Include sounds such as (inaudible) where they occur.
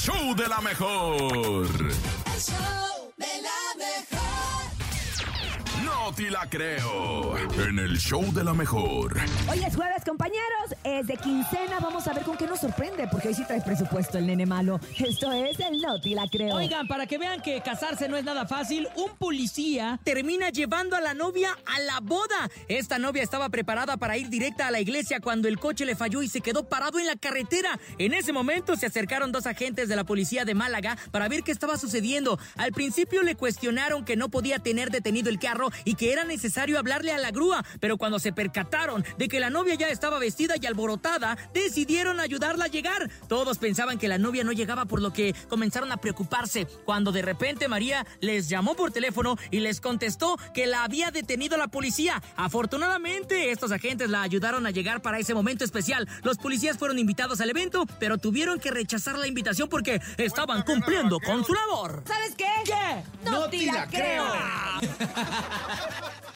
show de la mejor. No te la creo. En el show de la mejor. Hoy es jueves, compañeros. Es de quincena. Vamos a ver con qué nos sorprende, porque hoy sí trae presupuesto el nene malo. Esto es el No te la creo. Oigan, para que vean que casarse no es nada fácil, un policía termina llevando a la novia a la boda. Esta novia estaba preparada para ir directa a la iglesia cuando el coche le falló y se quedó parado en la carretera. En ese momento se acercaron dos agentes de la policía de Málaga para ver qué estaba sucediendo. Al principio le cuestionaron que no podía tener detenido el carro y que era necesario hablarle a la grúa, pero cuando se percataron de que la novia ya estaba vestida y alborotada, decidieron ayudarla a llegar. Todos pensaban que la novia no llegaba por lo que comenzaron a preocuparse, cuando de repente María les llamó por teléfono y les contestó que la había detenido la policía. Afortunadamente, estos agentes la ayudaron a llegar para ese momento especial. Los policías fueron invitados al evento, pero tuvieron que rechazar la invitación porque estaban cumpliendo con su labor. ¿Sabes qué? ¿Qué? No, te la creo. (laughs)